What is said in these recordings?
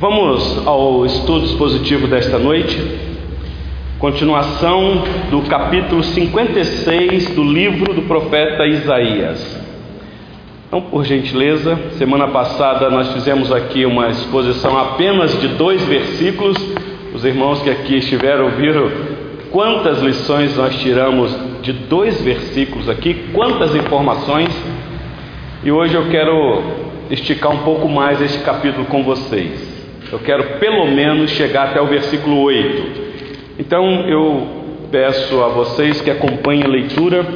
Vamos ao estudo expositivo desta noite, continuação do capítulo 56 do livro do profeta Isaías. Então, por gentileza, semana passada nós fizemos aqui uma exposição apenas de dois versículos. Os irmãos que aqui estiveram viram quantas lições nós tiramos de dois versículos aqui, quantas informações. E hoje eu quero esticar um pouco mais este capítulo com vocês. Eu quero pelo menos chegar até o versículo 8. Então eu peço a vocês que acompanhem a leitura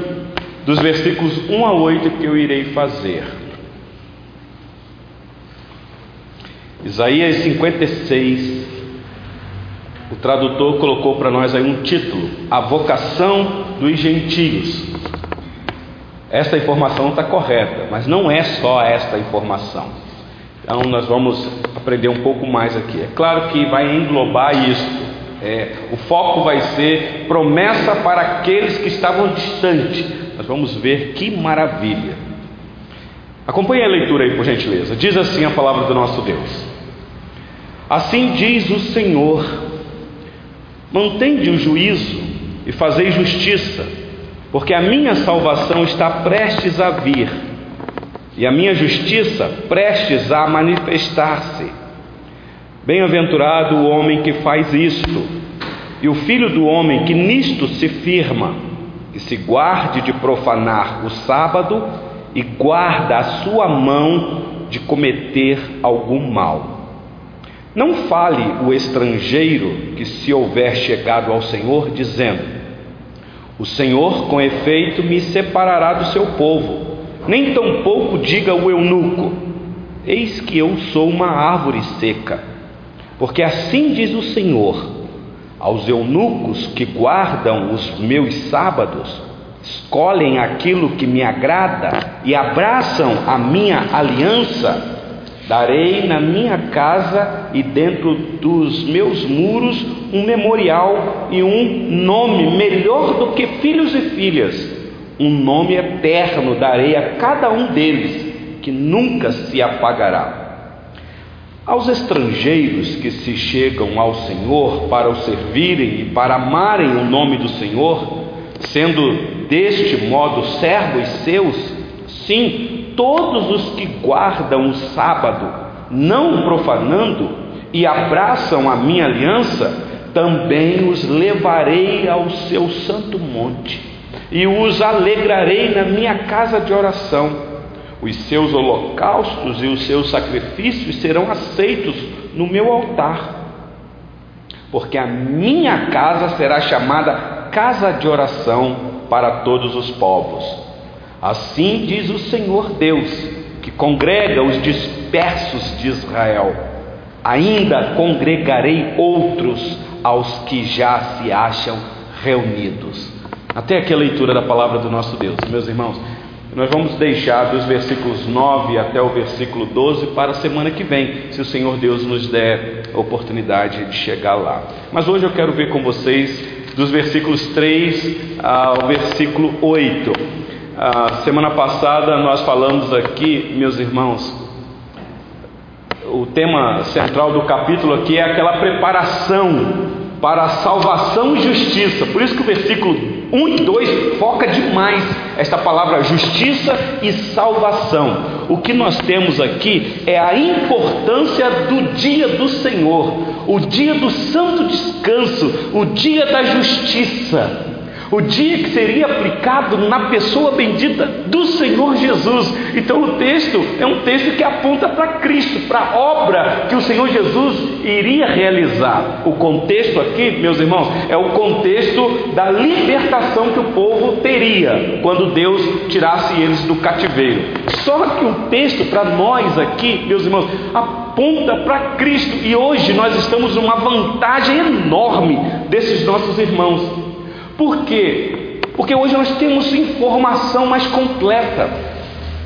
dos versículos 1 a 8 que eu irei fazer. Isaías 56. O tradutor colocou para nós aí um título: A vocação dos gentios. Esta informação está correta, mas não é só esta informação. Então nós vamos aprender um pouco mais aqui. É claro que vai englobar isso. É, o foco vai ser promessa para aqueles que estavam distantes. Nós vamos ver que maravilha. Acompanhe a leitura aí, por gentileza. Diz assim a palavra do nosso Deus: Assim diz o Senhor: Mantende o juízo e fazei justiça, porque a minha salvação está prestes a vir e a minha justiça prestes a manifestar-se. Bem-aventurado o homem que faz isto, e o filho do homem que nisto se firma, que se guarde de profanar o sábado e guarda a sua mão de cometer algum mal. Não fale o estrangeiro que se houver chegado ao Senhor, dizendo: O Senhor, com efeito, me separará do seu povo nem tampouco diga o eunuco: Eis que eu sou uma árvore seca. Porque assim diz o Senhor: aos eunucos que guardam os meus sábados, escolhem aquilo que me agrada e abraçam a minha aliança, darei na minha casa e dentro dos meus muros um memorial e um nome melhor do que filhos e filhas um nome eterno darei a cada um deles, que nunca se apagará. Aos estrangeiros que se chegam ao Senhor para o servirem e para amarem o nome do Senhor, sendo deste modo servos seus, sim, todos os que guardam o sábado, não profanando, e abraçam a minha aliança, também os levarei ao seu santo monte e os alegrarei na minha casa de oração. Os seus holocaustos e os seus sacrifícios serão aceitos no meu altar, porque a minha casa será chamada casa de oração para todos os povos. Assim diz o Senhor Deus, que congrega os dispersos de Israel. Ainda congregarei outros aos que já se acham reunidos. Até aqui a leitura da palavra do nosso Deus. Meus irmãos, nós vamos deixar dos versículos 9 até o versículo 12 para a semana que vem, se o Senhor Deus nos der a oportunidade de chegar lá. Mas hoje eu quero ver com vocês dos versículos 3 ao versículo 8. A semana passada nós falamos aqui, meus irmãos, o tema central do capítulo aqui é aquela preparação para a salvação e justiça. Por isso que o versículo 1 e 2 foca demais esta palavra justiça e salvação. O que nós temos aqui é a importância do dia do Senhor, o dia do santo descanso, o dia da justiça o dia que seria aplicado na pessoa bendita do Senhor Jesus. Então o texto é um texto que aponta para Cristo, para a obra que o Senhor Jesus iria realizar. O contexto aqui, meus irmãos, é o contexto da libertação que o povo teria quando Deus tirasse eles do cativeiro. Só que o texto para nós aqui, meus irmãos, aponta para Cristo e hoje nós estamos numa vantagem enorme desses nossos irmãos. Por quê? Porque hoje nós temos informação mais completa.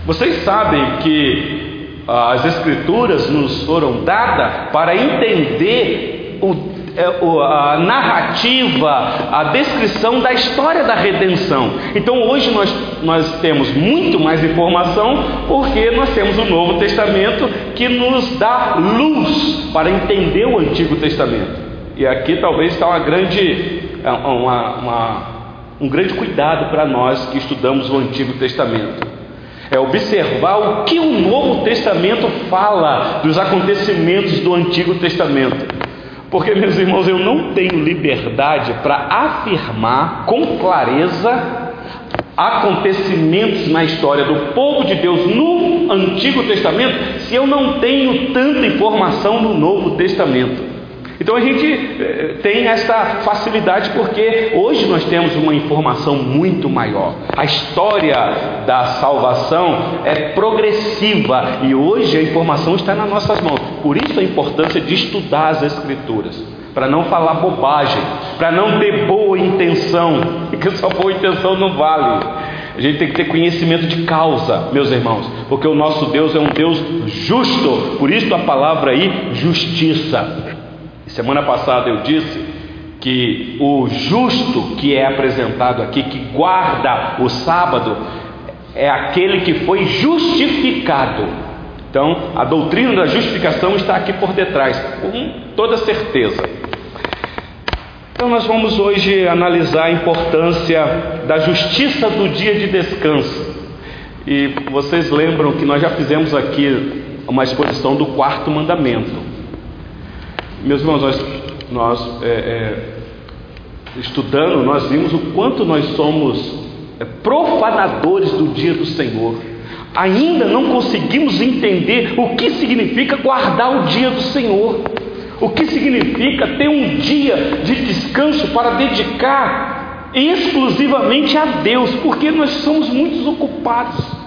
Vocês sabem que ah, as Escrituras nos foram dadas para entender o, é, a narrativa, a descrição da história da redenção. Então hoje nós, nós temos muito mais informação porque nós temos o Novo Testamento que nos dá luz para entender o Antigo Testamento. E aqui talvez está uma grande, uma, uma, um grande cuidado para nós que estudamos o Antigo Testamento é observar o que o Novo Testamento fala dos acontecimentos do Antigo Testamento. Porque, meus irmãos, eu não tenho liberdade para afirmar com clareza acontecimentos na história do povo de Deus no Antigo Testamento se eu não tenho tanta informação no Novo Testamento. Então a gente eh, tem essa facilidade porque hoje nós temos uma informação muito maior. A história da salvação é progressiva e hoje a informação está nas nossas mãos. Por isso a importância de estudar as Escrituras, para não falar bobagem, para não ter boa intenção, porque só boa intenção não vale. A gente tem que ter conhecimento de causa, meus irmãos, porque o nosso Deus é um Deus justo, por isso a palavra aí, justiça. Semana passada eu disse que o justo que é apresentado aqui, que guarda o sábado, é aquele que foi justificado. Então, a doutrina da justificação está aqui por detrás, com toda certeza. Então, nós vamos hoje analisar a importância da justiça do dia de descanso. E vocês lembram que nós já fizemos aqui uma exposição do quarto mandamento. Meus irmãos, nós, nós é, é, estudando, nós vimos o quanto nós somos é, profanadores do dia do Senhor. Ainda não conseguimos entender o que significa guardar o dia do Senhor. O que significa ter um dia de descanso para dedicar exclusivamente a Deus, porque nós somos muito ocupados.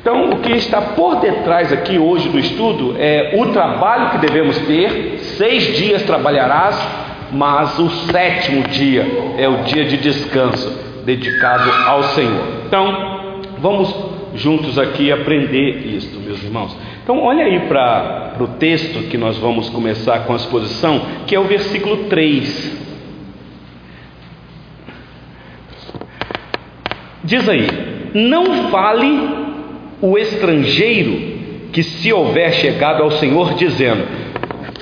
Então, o que está por detrás aqui hoje do estudo é o trabalho que devemos ter. Seis dias trabalharás, mas o sétimo dia é o dia de descanso dedicado ao Senhor. Então, vamos juntos aqui aprender isto, meus irmãos. Então, olha aí para o texto que nós vamos começar com a exposição, que é o versículo 3. Diz aí: Não fale o estrangeiro que se houver chegado ao Senhor dizendo.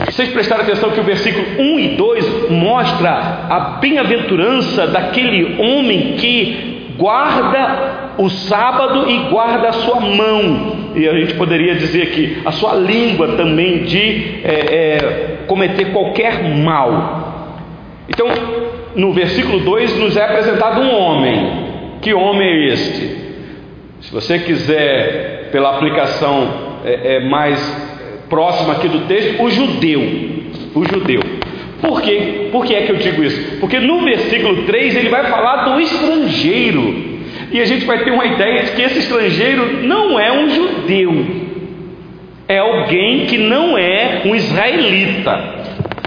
Vocês prestaram atenção que o versículo 1 e 2 mostra a bem-aventurança daquele homem que guarda o sábado e guarda a sua mão. E a gente poderia dizer que a sua língua também de é, é, cometer qualquer mal. Então, no versículo 2 nos é apresentado um homem. Que homem é este? Se você quiser, pela aplicação é, é mais próxima aqui do texto, o judeu. O judeu. Por quê? Por que é que eu digo isso? Porque no versículo 3 ele vai falar do estrangeiro. E a gente vai ter uma ideia de que esse estrangeiro não é um judeu, é alguém que não é um israelita,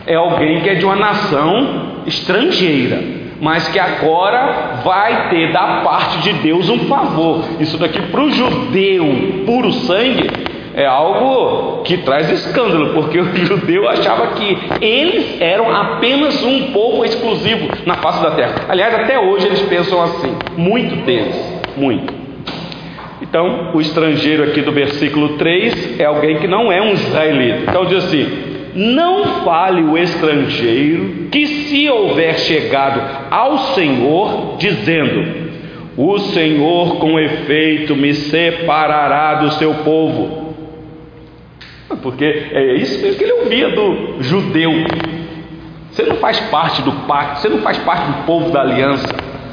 é alguém que é de uma nação estrangeira mas que agora vai ter da parte de Deus um favor. Isso daqui para o judeu puro sangue é algo que traz escândalo, porque o judeu achava que eles eram apenas um povo exclusivo na face da terra. Aliás, até hoje eles pensam assim, muito deles, muito. Então, o estrangeiro aqui do versículo 3 é alguém que não é um israelita. Então diz assim: não fale o estrangeiro que, se houver chegado ao Senhor, dizendo: O Senhor, com efeito, me separará do seu povo. Porque é isso mesmo que ele ouvia do judeu. Você não faz parte do pacto, você não faz parte do povo da aliança.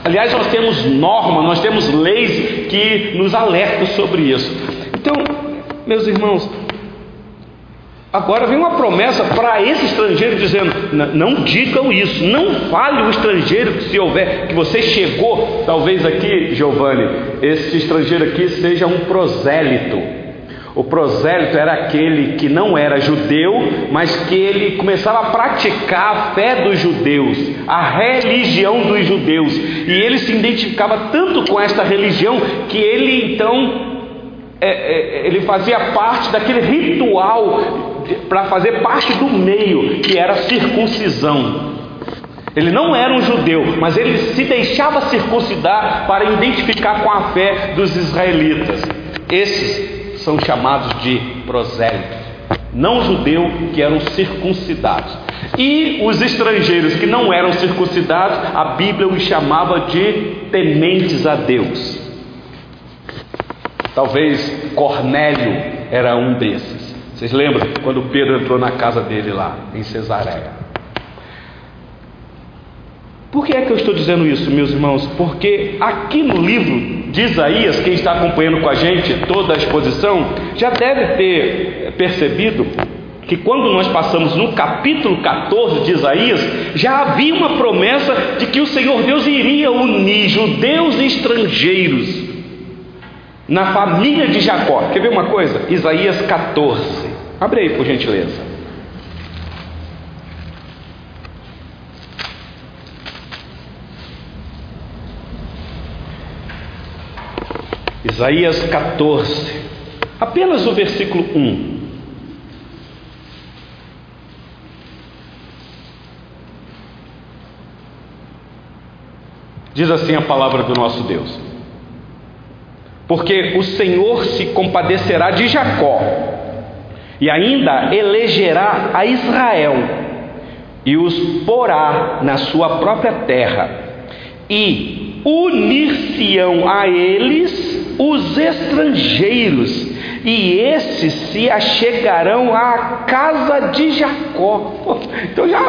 Aliás, nós temos normas, nós temos leis que nos alertam sobre isso. Então, meus irmãos, Agora vem uma promessa para esse estrangeiro dizendo: não digam isso, não fale o estrangeiro que se houver, que você chegou, talvez aqui, Giovanni, esse estrangeiro aqui seja um prosélito. O prosélito era aquele que não era judeu, mas que ele começava a praticar a fé dos judeus, a religião dos judeus, e ele se identificava tanto com esta religião que ele então é, é, ele fazia parte daquele ritual para fazer parte do meio, que era a circuncisão. Ele não era um judeu, mas ele se deixava circuncidar para identificar com a fé dos israelitas. Esses são chamados de prosélitos, não judeu que eram circuncidados. E os estrangeiros que não eram circuncidados, a Bíblia os chamava de tementes a Deus. Talvez Cornélio era um desses. Vocês lembram quando Pedro entrou na casa dele lá, em Cesareia? Por que é que eu estou dizendo isso, meus irmãos? Porque aqui no livro de Isaías, quem está acompanhando com a gente toda a exposição, já deve ter percebido que quando nós passamos no capítulo 14 de Isaías, já havia uma promessa de que o Senhor Deus iria unir judeus e estrangeiros na família de Jacó. Quer ver uma coisa? Isaías 14. Abre aí, por gentileza. Isaías 14, apenas o versículo 1. Diz assim a palavra do nosso Deus: Porque o Senhor se compadecerá de Jacó, e ainda elegerá a Israel, e os porá na sua própria terra, e unir-se-ão a eles os estrangeiros, e esses se achegarão à casa de Jacó. Então, já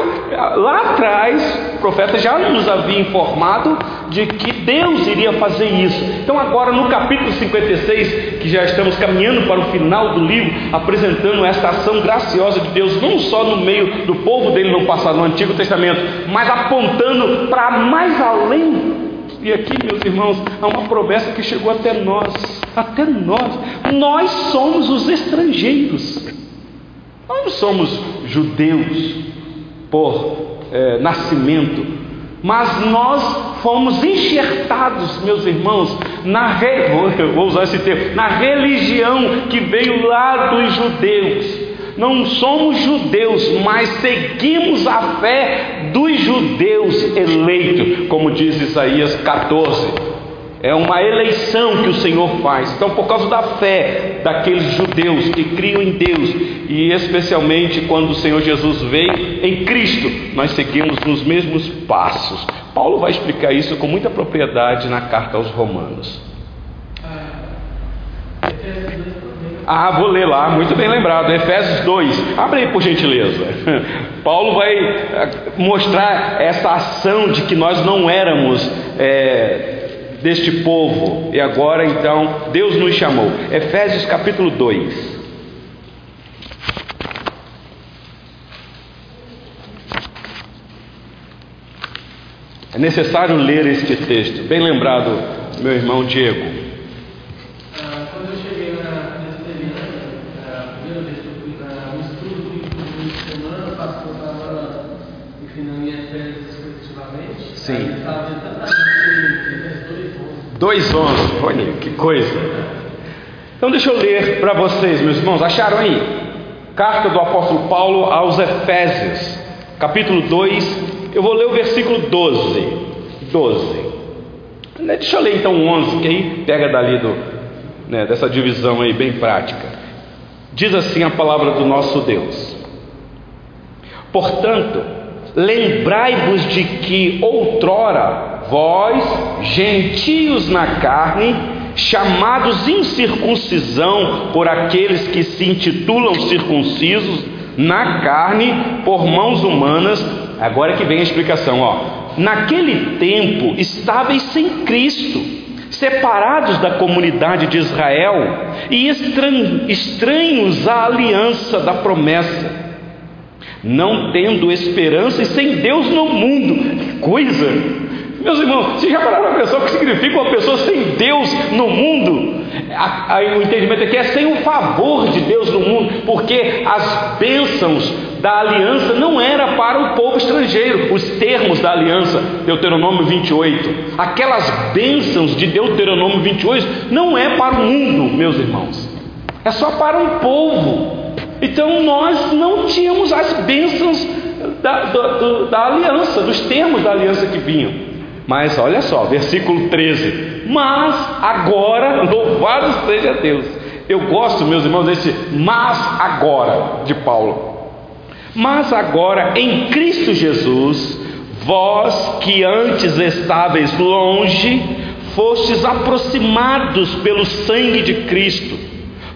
lá atrás, o profeta já nos havia informado de que Deus iria fazer isso. Então, agora no capítulo 56, que já estamos caminhando para o final do livro, apresentando esta ação graciosa de Deus, não só no meio do povo dele no passado, no Antigo Testamento, mas apontando para mais além e aqui, meus irmãos, há uma promessa que chegou até nós, até nós. Nós somos os estrangeiros. Nós não somos judeus por é, nascimento, mas nós fomos enxertados, meus irmãos, na vou usar esse termo, na religião que veio lá dos judeus não somos judeus, mas seguimos a fé dos judeus eleitos, como diz Isaías 14. É uma eleição que o Senhor faz. Então, por causa da fé daqueles judeus que criam em Deus, e especialmente quando o Senhor Jesus veio em Cristo, nós seguimos nos mesmos passos. Paulo vai explicar isso com muita propriedade na carta aos Romanos. Ah, ah, vou ler lá, muito bem lembrado, Efésios 2. Abre aí por gentileza. Paulo vai eh, mostrar essa ação de que nós não éramos é, deste povo e agora então Deus nos chamou. Efésios capítulo 2. É necessário ler este texto, bem lembrado, meu irmão Diego. Sim. 2,11. Olha que coisa. Então deixa eu ler para vocês, meus irmãos. Acharam aí? Carta do apóstolo Paulo aos Efésios, capítulo 2. Eu vou ler o versículo 12. 12. Deixa eu ler então o 11, que aí pega dali do, né, dessa divisão aí bem prática. Diz assim a palavra do nosso Deus. Portanto, Lembrai-vos de que outrora vós, gentios na carne, chamados incircuncisão por aqueles que se intitulam circuncisos na carne por mãos humanas, agora que vem a explicação, ó. Naquele tempo estáveis sem Cristo, separados da comunidade de Israel e estranhos à aliança da promessa não tendo esperança e sem Deus no mundo. Que coisa! Meus irmãos, vocês já pararam para pensar o que significa uma pessoa sem Deus no mundo? Aí o entendimento aqui é sem o favor de Deus no mundo, porque as bênçãos da aliança não era para o povo estrangeiro, os termos da aliança, Deuteronômio 28. Aquelas bênçãos de Deuteronômio 28 não é para o mundo, meus irmãos. É só para um povo Então nós não tínhamos as bênçãos da, do, da aliança, dos termos da aliança que vinham. Mas olha só, versículo 13. Mas agora, louvado seja Deus. Eu gosto, meus irmãos, desse mas agora de Paulo. Mas agora em Cristo Jesus, vós que antes estáveis longe, fostes aproximados pelo sangue de Cristo,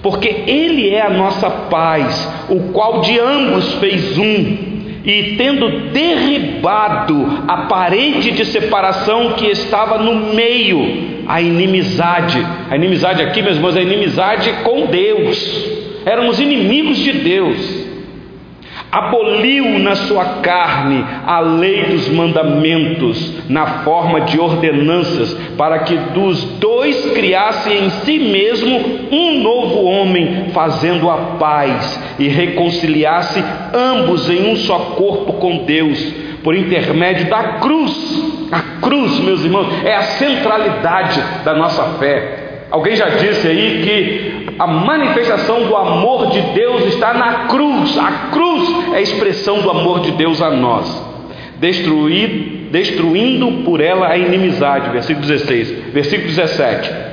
porque Ele é a nossa paz, o qual de ambos fez um, e tendo derribado a parede de separação que estava no meio, a inimizade, a inimizade aqui, meus irmãos, é a inimizade com Deus, éramos inimigos de Deus aboliu na sua carne a lei dos mandamentos na forma de ordenanças, para que dos dois criasse em si mesmo um novo homem, fazendo a paz e reconciliasse ambos em um só corpo com Deus, por intermédio da cruz. A cruz, meus irmãos, é a centralidade da nossa fé. Alguém já disse aí que a manifestação do amor de Deus está na cruz. A cruz é a expressão do amor de Deus a nós. Destruir, destruindo por ela a inimizade. Versículo 16. Versículo 17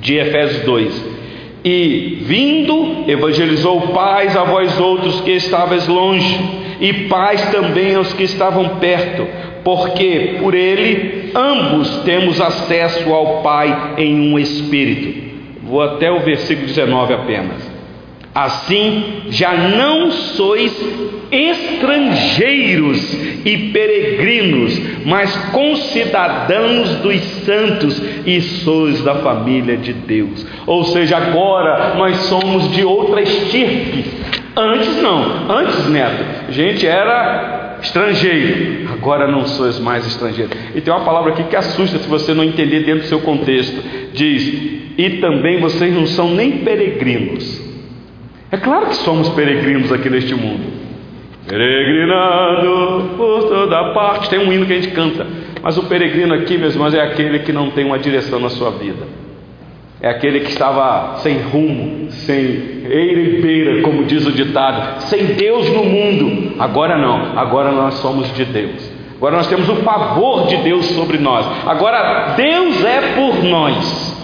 de Efésios 2. E vindo, evangelizou paz a vós outros que estavais longe, e paz também aos que estavam perto, porque por ele ambos temos acesso ao Pai em um espírito. Vou até o versículo 19 apenas. Assim, já não sois estrangeiros e peregrinos, mas concidadãos dos santos e sois da família de Deus. Ou seja, agora nós somos de outra estirpe. Antes não, antes, neto, a gente era estrangeiro, agora não sois mais estrangeiro. E tem uma palavra aqui que assusta se você não entender dentro do seu contexto. Diz: "E também vocês não são nem peregrinos". É claro que somos peregrinos aqui neste mundo. Peregrinando por toda parte. Tem um hino que a gente canta. Mas o peregrino aqui, meus irmãos, é aquele que não tem uma direção na sua vida. É aquele que estava sem rumo, sem eira e beira, como diz o ditado, sem Deus no mundo. Agora não, agora nós somos de Deus. Agora nós temos o favor de Deus sobre nós. Agora Deus é por nós,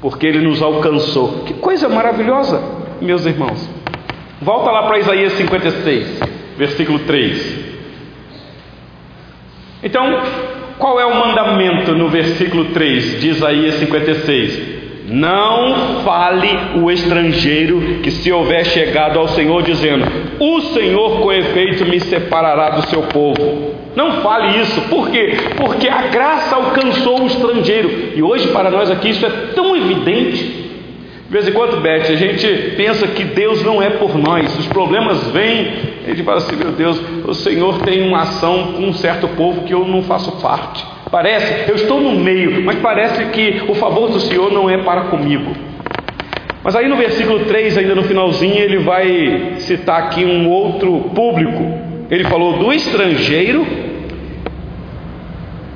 porque Ele nos alcançou. Que coisa maravilhosa, meus irmãos. Volta lá para Isaías 56, versículo 3. Então, qual é o mandamento no versículo 3 de Isaías 56? Não fale o estrangeiro que se houver chegado ao Senhor dizendo: O Senhor com efeito me separará do seu povo. Não fale isso, por quê? Porque a graça alcançou o estrangeiro. E hoje para nós aqui isso é tão evidente. De vez em quando, Beth, a gente pensa que Deus não é por nós. Os problemas vêm, a gente fala assim: meu Deus, o Senhor tem uma ação com um certo povo que eu não faço parte. Parece, eu estou no meio, mas parece que o favor do Senhor não é para comigo. Mas aí no versículo 3, ainda no finalzinho, ele vai citar aqui um outro público. Ele falou do estrangeiro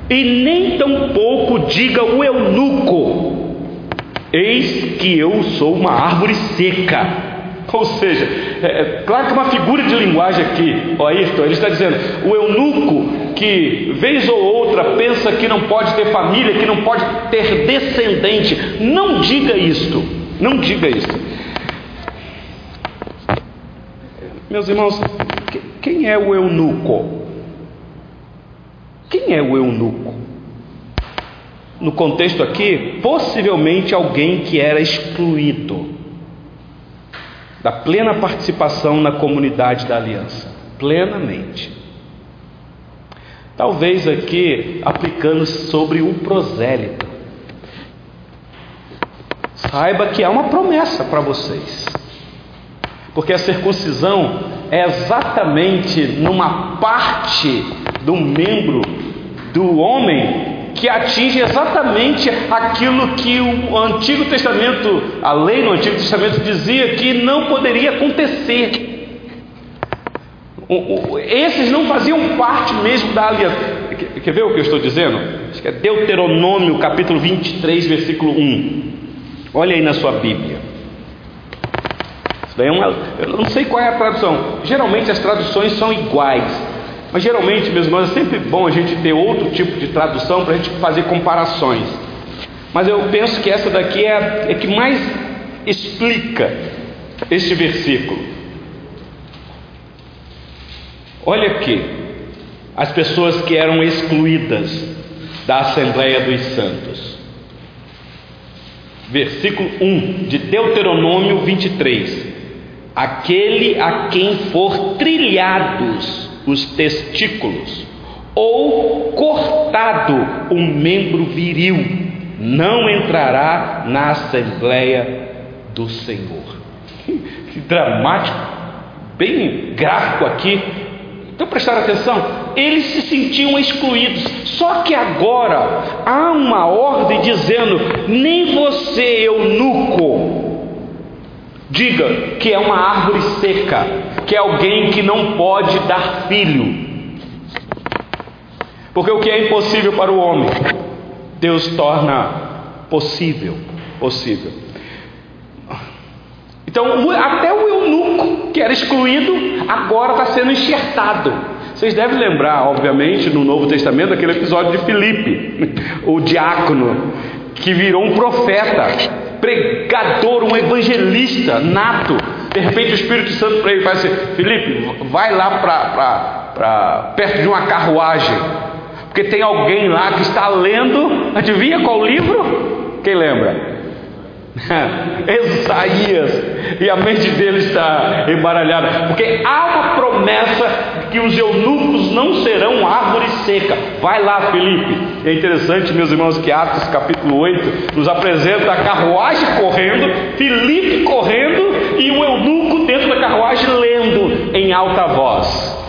e nem tão pouco diga o eunuco, eis que eu sou uma árvore seca. Ou seja, é, é, claro que uma figura de linguagem aqui, ó Ayrton, ele está dizendo, o eunuco que vez ou outra pensa que não pode ter família, que não pode ter descendente, não diga isto, não diga isso. Meus irmãos, quem é o eunuco? Quem é o eunuco? No contexto aqui, possivelmente alguém que era excluído da plena participação na comunidade da aliança, plenamente. Talvez aqui aplicando sobre o prosélito. Saiba que há uma promessa para vocês. Porque a circuncisão é exatamente numa parte do membro do homem que atinge exatamente aquilo que o Antigo Testamento, a lei no Antigo Testamento dizia que não poderia acontecer. Esses não faziam parte mesmo da aliança. Quer ver o que eu estou dizendo? Acho que é Deuteronômio capítulo 23, versículo 1. Olha aí na sua Bíblia. Daí é uma, eu não sei qual é a tradução. Geralmente as traduções são iguais. Mas geralmente, meus irmãos, é sempre bom a gente ter outro tipo de tradução para a gente fazer comparações. Mas eu penso que essa daqui é a é que mais explica este versículo. Olha aqui, as pessoas que eram excluídas da Assembleia dos Santos. Versículo 1 de Deuteronômio 23: Aquele a quem for trilhados os testículos, ou cortado um membro viril, não entrará na Assembleia do Senhor. Que dramático, bem gráfico aqui. Então prestaram atenção? Eles se sentiam excluídos. Só que agora há uma ordem dizendo: nem você, eunuco, diga que é uma árvore seca, que é alguém que não pode dar filho. Porque o que é impossível para o homem, Deus torna possível, possível. Então, até o que era excluído, agora está sendo enxertado. Vocês devem lembrar, obviamente, no Novo Testamento, aquele episódio de Filipe, o diácono, que virou um profeta, pregador, um evangelista nato. De repente o Espírito Santo para ele faz assim: Filipe, vai lá para perto de uma carruagem, porque tem alguém lá que está lendo, adivinha qual livro? Quem lembra? Isaías, e a mente dele está embaralhada, porque há uma promessa que os eunucos não serão árvore seca. Vai lá, Felipe. É interessante, meus irmãos, que Atos capítulo 8 nos apresenta a carruagem correndo, Felipe correndo e o eunuco dentro da carruagem lendo em alta voz.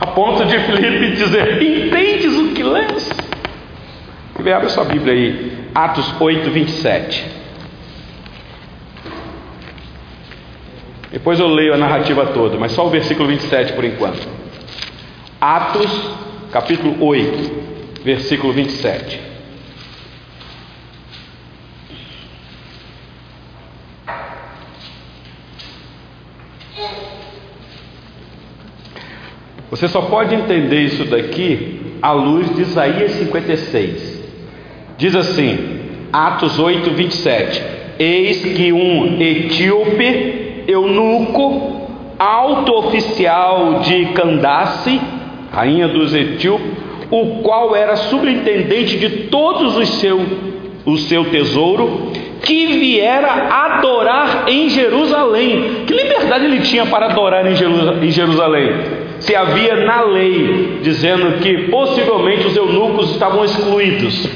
A ponto de Felipe dizer: Entendes o que lês? Abre sua Bíblia aí, Atos 8, 27. Depois eu leio a narrativa toda, mas só o versículo 27 por enquanto. Atos, capítulo 8, versículo 27. Você só pode entender isso daqui à luz de Isaías 56. Diz assim, Atos 8, 27: Eis que um etíope, eunuco, alto oficial de Candace, rainha dos etíopes, o qual era superintendente de todos os seu, o seu tesouro, que viera adorar em Jerusalém. Que liberdade ele tinha para adorar em Jerusalém? Se havia na lei dizendo que possivelmente os eunucos estavam excluídos.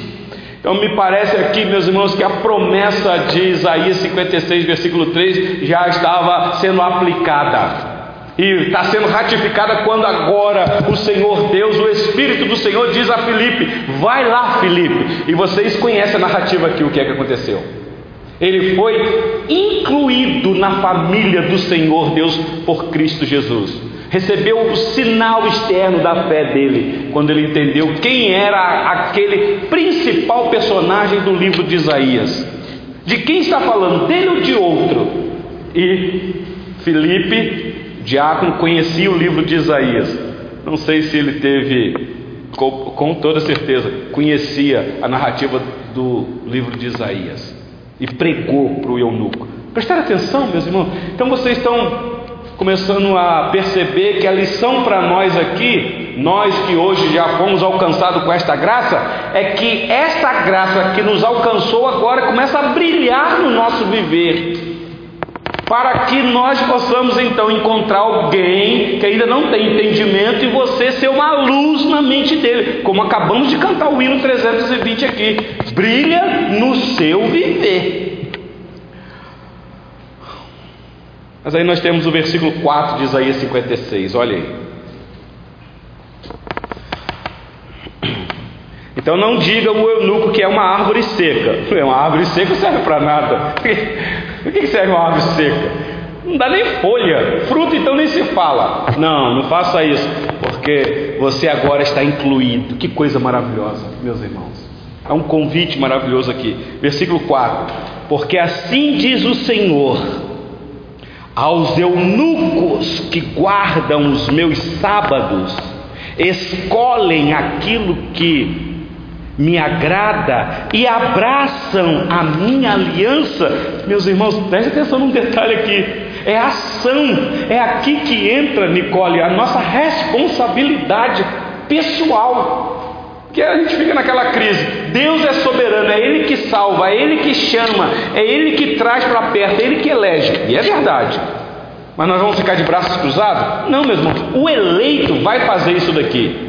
Então me parece aqui, meus irmãos, que a promessa de Isaías 56, versículo 3 já estava sendo aplicada. E está sendo ratificada quando agora o Senhor Deus, o Espírito do Senhor, diz a Filipe: Vai lá, Filipe. E vocês conhecem a narrativa aqui, o que é que aconteceu. Ele foi incluído na família do Senhor Deus por Cristo Jesus recebeu o sinal externo da fé dele, quando ele entendeu quem era aquele principal personagem do livro de Isaías. De quem está falando? Dele ou de outro? E Felipe, diácono, conhecia o livro de Isaías. Não sei se ele teve, com, toda certeza, conhecia a narrativa do livro de Isaías e pregou para o eunuco. Prestaram atenção, meus irmãos? Então vocês estão começando a perceber que a lição para nós aqui, nós que hoje já fomos alcançados com esta graça, é que esta graça que nos alcançou agora começa a brilhar no nosso viver. Para que nós possamos então encontrar alguém que ainda não tem entendimento e você ser uma luz na mente dele, como acabamos de cantar o hino 320 aqui. Brilha no seu viver. Mas aí nós temos o versículo 4 de Isaías 56, olha aí. Então não diga o eunuco que é uma árvore seca. Uma árvore seca serve para nada. O que serve uma árvore seca? Não dá nem folha. Fruto então nem se fala. Não, não faça isso, porque você agora está incluído. Que coisa maravilhosa, meus irmãos. É um convite maravilhoso aqui. Versículo 4. Porque assim diz o Senhor Aos eunucos que guardam os meus sábados, escolhem aquilo que me agrada e abraçam a minha aliança. Meus irmãos, preste atenção num detalhe aqui. É ação, é aqui que entra, Nicole, a nossa responsabilidade pessoal. Que a gente fica naquela crise. Deus é soberano, é Ele que salva, é Ele que chama, é Ele que traz para perto, é Ele que elege. E é verdade. Mas nós vamos ficar de braços cruzados? Não, meus irmãos. O eleito vai fazer isso daqui.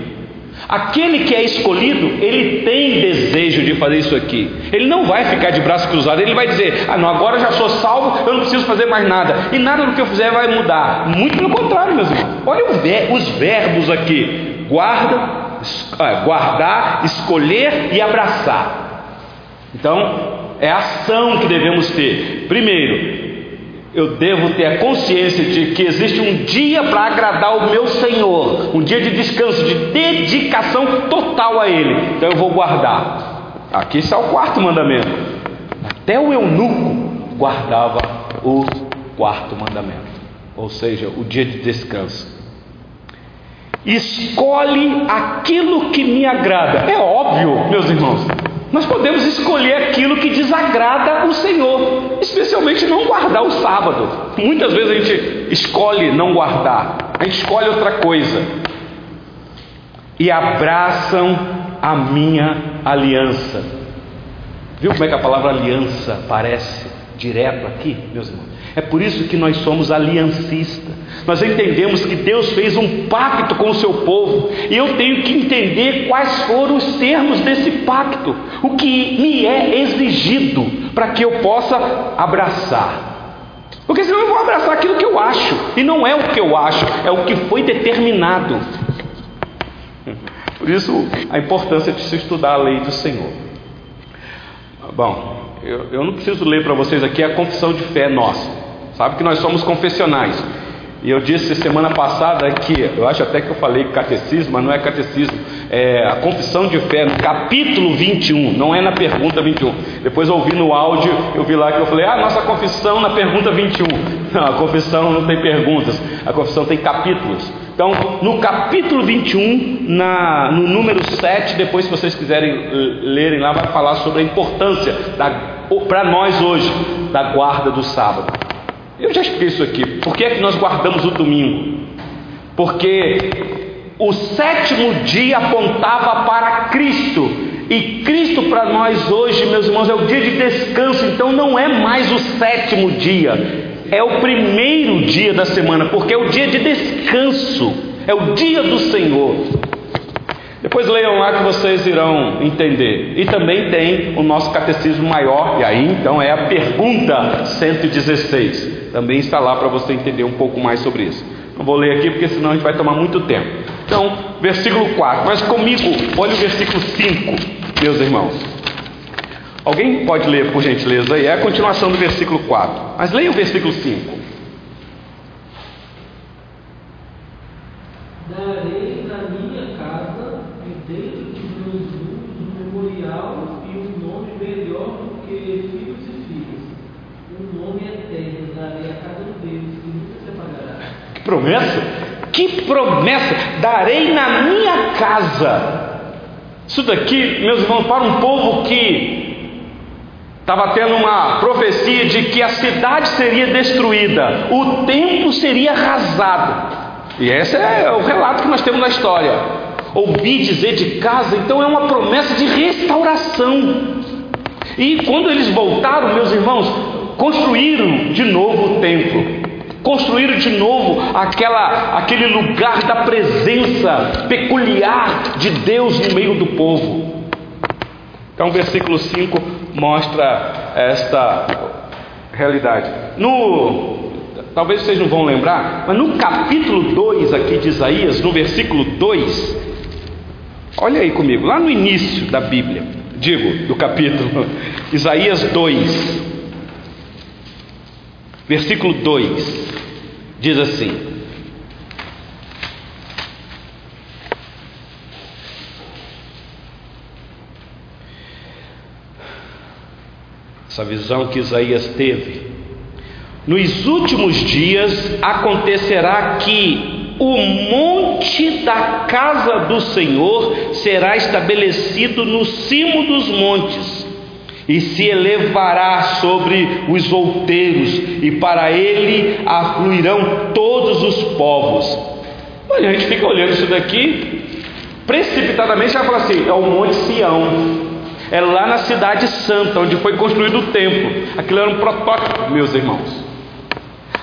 Aquele que é escolhido, ele tem desejo de fazer isso aqui. Ele não vai ficar de braços cruzados. Ele vai dizer: Ah, não, agora já sou salvo, eu não preciso fazer mais nada. E nada do que eu fizer vai mudar. Muito pelo contrário, meus irmãos. Olha os verbos aqui: guarda, guardar, escolher e abraçar. Então, é a ação que devemos ter. Primeiro, eu devo ter a consciência de que existe um dia para agradar o meu Senhor, um dia de descanso, de dedicação total a Ele. Então eu vou guardar. Aqui está o quarto mandamento. Até o eunuco guardava o quarto mandamento, ou seja, o dia de descanso. Escolhe aquilo que me agrada. É óbvio, meus irmãos, nós podemos escolher aquilo que desagrada o Senhor, especialmente não guardar o sábado. Muitas vezes a gente escolhe não guardar, a gente escolhe outra coisa. E abraçam a minha aliança. Viu como é que a palavra aliança aparece direto aqui, meus irmãos? É por isso que nós somos aliancistas. Nós entendemos que Deus fez um pacto com o seu povo, e eu tenho que entender quais foram os termos desse pacto, o que me é exigido para que eu possa abraçar. Porque senão eu vou abraçar aquilo que eu acho, e não é o que eu acho, é o que foi determinado. Por isso a importância de se estudar a lei do Senhor. Bom, eu, eu não preciso ler para vocês aqui a confissão de fé nossa. Sabe que nós somos confessionais. E eu disse semana passada que, eu acho até que eu falei catecismo, mas não é catecismo, é a confissão de fé, no capítulo 21, não é na pergunta 21. Depois eu ouvi no áudio, eu vi lá que eu falei, ah, nossa confissão na pergunta 21. Não, a confissão não tem perguntas, a confissão tem capítulos. Então, no capítulo 21, na, no número 7, depois, se vocês quiserem lerem lá, vai falar sobre a importância para nós hoje da guarda do sábado. Eu já expliquei isso aqui. Por que é que nós guardamos o domingo? Porque o sétimo dia apontava para Cristo. E Cristo para nós hoje, meus irmãos, é o dia de descanso. Então não é mais o sétimo dia. É o primeiro dia da semana, porque é o dia de descanso. É o dia do Senhor. Depois leiam lá que vocês irão entender. E também tem o nosso catecismo maior, e aí então é a pergunta 116. Também está lá para você entender um pouco mais sobre isso. Não vou ler aqui porque senão a gente vai tomar muito tempo. Então, versículo 4. Mas comigo, olha o versículo 5, meus irmãos. Alguém pode ler por gentileza aí? É a continuação do versículo 4. Mas leia o versículo 5. promessa? Que Darei na minha casa. Isso daqui, meus irmãos, para um povo que estava tendo uma profecia de que a cidade seria destruída, o templo seria arrasado. E esse é o relato que nós temos na história. Ouvi dizer de casa, então é uma promessa de restauração. E quando eles voltaram, meus irmãos, construíram de novo o templo. Construíram de novo aquela, aquele lugar da presença peculiar de Deus no meio do povo. Então, o versículo 5 mostra esta realidade. No, talvez vocês não vão lembrar, mas no capítulo 2 aqui de Isaías, no versículo 2, olha aí comigo, lá no início da Bíblia, digo, do capítulo, Isaías 2, versículo 2, diz assim: Essa visão que Isaías teve. Nos últimos dias acontecerá que o monte da casa do Senhor será estabelecido no cimo dos montes e se elevará sobre os outeiros, e para ele afluirão todos os povos. Olha, a gente fica olhando isso daqui, precipitadamente já fala assim: é o Monte Sião, é lá na Cidade Santa, onde foi construído o templo. Aquilo era um protótipo, meus irmãos.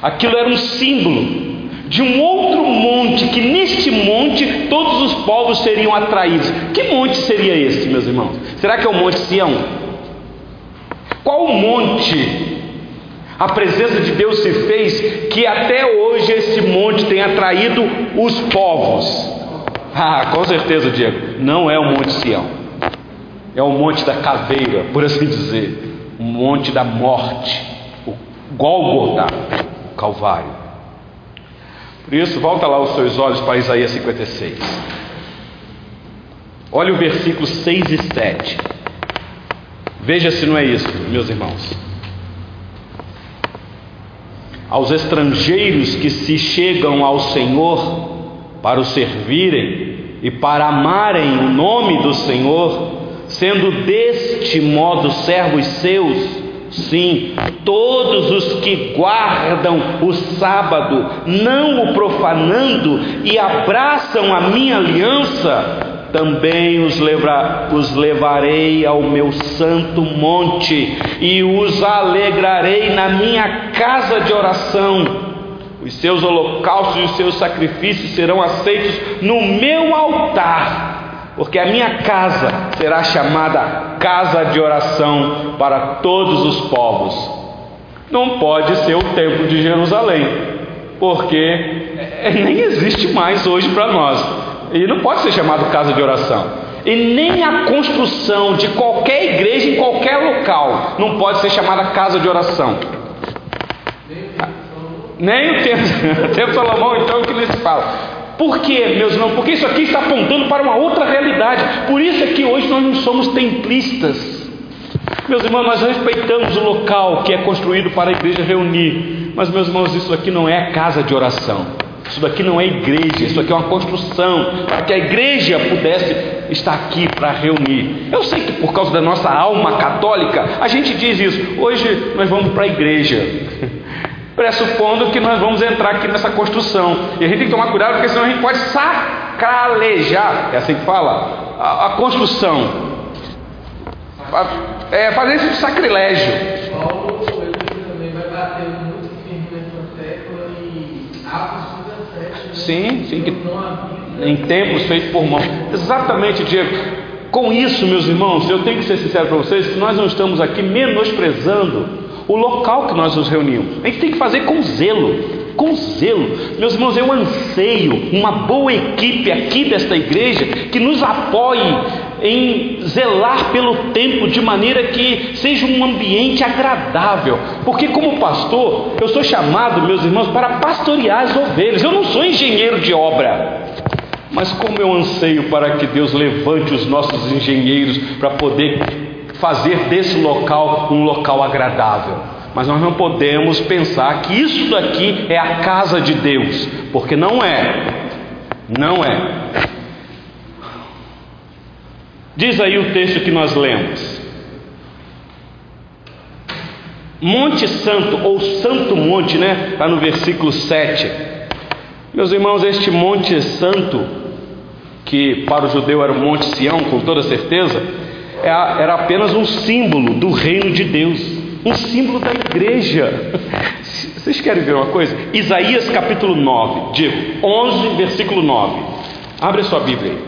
Aquilo era um símbolo de um outro monte, que neste monte todos os povos seriam atraídos. Que monte seria esse, meus irmãos? Será que é o Monte Sião? Qual monte a presença de Deus se fez que até hoje esse monte tem atraído os povos? Ah, com certeza, Diego, não é o Monte Sião, é o Monte da Caveira, por assim dizer, o Monte da Morte, o Gólgota, o Calvário. Por isso, volta lá os seus olhos para Isaías 56. Olha o versículo 6 e 7. Veja se não é isso, meus irmãos. Aos estrangeiros que se chegam ao Senhor para o servirem e para amarem o nome do Senhor, sendo deste modo servos seus, sim, todos os que guardam o sábado, não o profanando e abraçam a minha aliança, também os, leva, os levarei ao meu santo monte e os alegrarei na minha casa de oração. Os seus holocaustos e os seus sacrifícios serão aceitos no meu altar, porque a minha casa será chamada casa de oração para todos os povos. Não pode ser o templo de Jerusalém, porque nem existe mais hoje para nós. E não pode ser chamado casa de oração. E nem a construção de qualquer igreja em qualquer local não pode ser chamada casa de oração. Nem o tempo, o tempo Salomão, então, o que eles falam. Por quê, meus irmãos? Porque isso aqui está apontando para uma outra realidade. Por isso é que hoje nós não somos templistas. Meus irmãos, nós respeitamos o local que é construído para a igreja reunir. Mas, meus irmãos, isso aqui não é casa de oração. Isso daqui não é igreja, isso aqui é uma construção para que a igreja pudesse estar aqui para reunir. Eu sei que por causa da nossa alma católica, a gente diz isso. Hoje nós vamos para a igreja, pressupondo que nós vamos entrar aqui nessa construção. E a gente tem que tomar cuidado, porque senão a gente pode sacralejar, é assim que fala, a, a construção. É, fazer esse sacrilégio. Paulo também vai bater muito firme nessa tecla e Atos Sim, sim, em tempos feitos por mão. Exatamente, Diego. Com isso, meus irmãos, eu tenho que ser sincero para vocês que nós não estamos aqui menosprezando o local que nós nos reunimos. A gente tem que fazer com zelo com zelo. Meus irmãos, eu anseio uma boa equipe aqui desta igreja que nos apoie em zelar pelo tempo de maneira que seja um ambiente agradável. Porque, como pastor, eu sou chamado, meus irmãos, para pastorear as ovelhas. Eu não sou engenheiro de obra. Mas como eu anseio para que Deus levante os nossos engenheiros para poder fazer desse local um local agradável. Mas nós não podemos pensar que isso daqui é a casa de Deus, porque não é. Não é. Diz aí o texto que nós lemos. Monte Santo, ou Santo Monte, né? Está no versículo 7. Meus irmãos, este Monte Santo, que para o judeu era o Monte Sião, com toda certeza, é era apenas um símbolo do reino de Deus um símbolo da igreja. Vocês querem ver uma coisa? Isaías capítulo 9, digo, 11, versículo 9. Abre a sua Bíblia aí.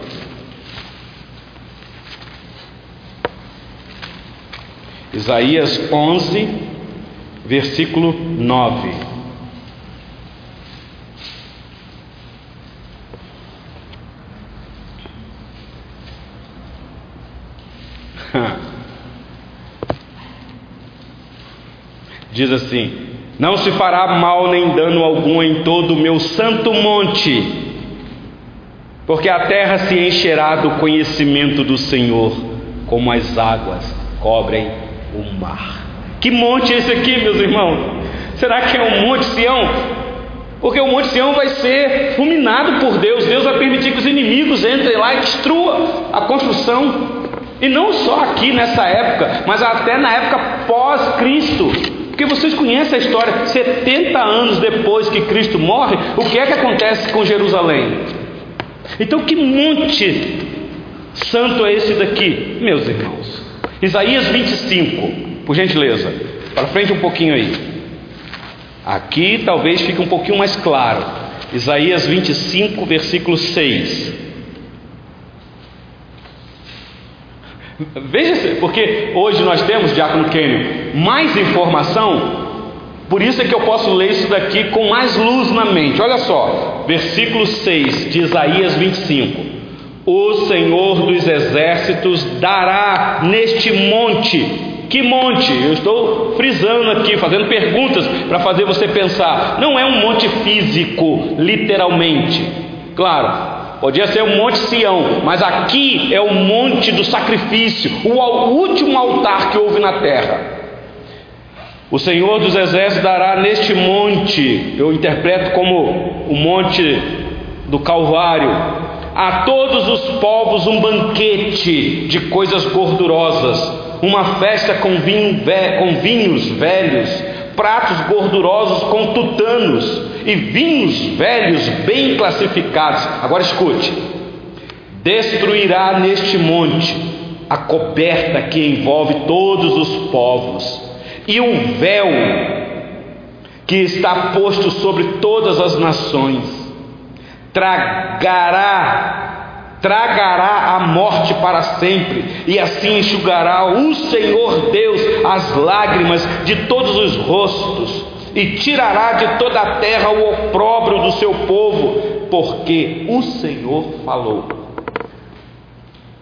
Isaías 11, versículo 9. Diz assim: Não se fará mal nem dano algum em todo o meu santo monte, porque a terra se encherá do conhecimento do Senhor, como as águas cobrem o mar. Que monte é esse aqui, meus irmãos? Será que é o Monte Sião? Porque o Monte Sião vai ser fulminado por Deus. Deus vai permitir que os inimigos entrem lá e destrua a construção. E não só aqui nessa época, mas até na época pós-Cristo. Porque vocês conhecem a história, 70 anos depois que Cristo morre, o que é que acontece com Jerusalém? Então, que monte santo é esse daqui, meus irmãos? Isaías 25, por gentileza, para frente um pouquinho aí. Aqui talvez fique um pouquinho mais claro. Isaías 25, versículo 6. Veja, porque hoje nós temos, Diácono Kênio, mais informação, por isso é que eu posso ler isso daqui com mais luz na mente. Olha só, versículo 6 de Isaías 25: O Senhor dos exércitos dará neste monte que monte? Eu estou frisando aqui, fazendo perguntas para fazer você pensar. Não é um monte físico, literalmente. Claro, podia ser o Monte Sião, mas aqui é o monte do sacrifício, o último altar que houve na terra. O Senhor dos Exércitos dará neste monte, eu interpreto como o monte do Calvário, a todos os povos um banquete de coisas gordurosas uma festa com, vinho, com vinhos velhos, pratos gordurosos com tutanos e vinhos velhos bem classificados. Agora escute: destruirá neste monte a coberta que envolve todos os povos, e o véu que está posto sobre todas as nações, tragará tragará a morte para sempre, e assim enxugará o Senhor Deus as lágrimas de todos os rostos, e tirará de toda a terra o opróbrio do seu povo, porque o Senhor falou.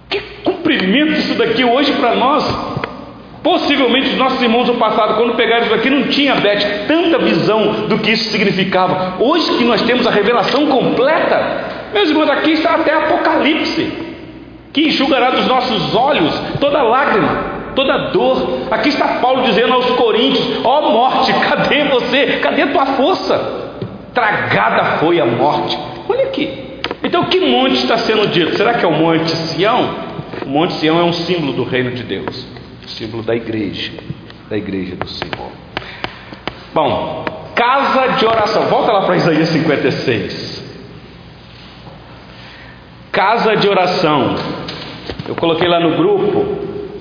Que cumprimento isso daqui hoje para nós! Possivelmente os nossos irmãos do passado, quando pegaram isso aqui, não tinha Beth tanta visão do que isso significava. Hoje que nós temos a revelação completa, meus irmãos, aqui está até Apocalipse, que enxugará dos nossos olhos toda lágrima, toda dor. Aqui está Paulo dizendo aos Coríntios: Ó oh, morte, cadê você? Cadê tua força? Tragada foi a morte. Olha aqui. Então, que monte está sendo dito? Será que é o Monte Sião? O Monte Sião é um símbolo do reino de Deus, símbolo da igreja, da igreja do Senhor. Bom, casa de oração. Volta lá para Isaías 56. Casa de oração. Eu coloquei lá no grupo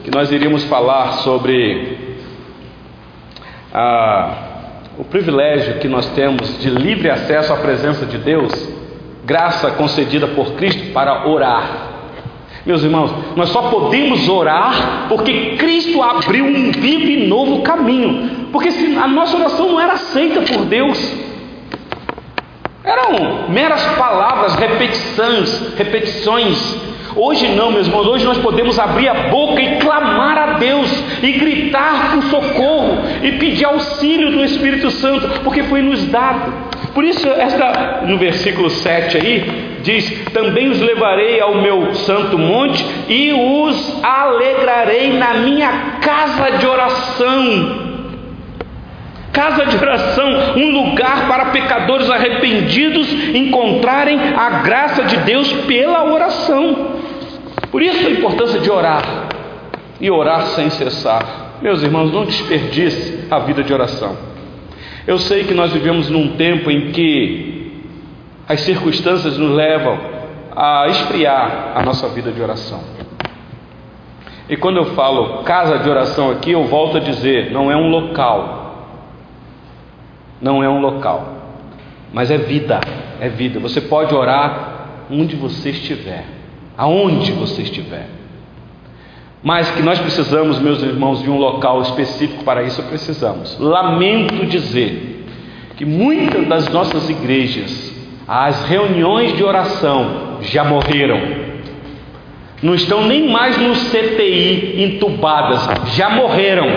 que nós iríamos falar sobre a, o privilégio que nós temos de livre acesso à presença de Deus, graça concedida por Cristo para orar. Meus irmãos, nós só podemos orar porque Cristo abriu um vivo e novo caminho. Porque se a nossa oração não era aceita por Deus, eram meras palavras, repetições, repetições. Hoje não, meus irmãos, hoje nós podemos abrir a boca e clamar a Deus, e gritar por socorro, e pedir auxílio do Espírito Santo, porque foi nos dado. Por isso, esta, no versículo 7 aí, diz: Também os levarei ao meu santo monte e os alegrarei na minha casa de oração casa de oração, um lugar para pecadores arrependidos encontrarem a graça de Deus pela oração. Por isso a importância de orar e orar sem cessar. Meus irmãos, não desperdice a vida de oração. Eu sei que nós vivemos num tempo em que as circunstâncias nos levam a esfriar a nossa vida de oração. E quando eu falo casa de oração aqui, eu volto a dizer, não é um local, não é um local, mas é vida, é vida. Você pode orar onde você estiver, aonde você estiver. Mas que nós precisamos, meus irmãos, de um local específico para isso precisamos. Lamento dizer que muitas das nossas igrejas, as reuniões de oração já morreram. Não estão nem mais no CTI entubadas, já morreram.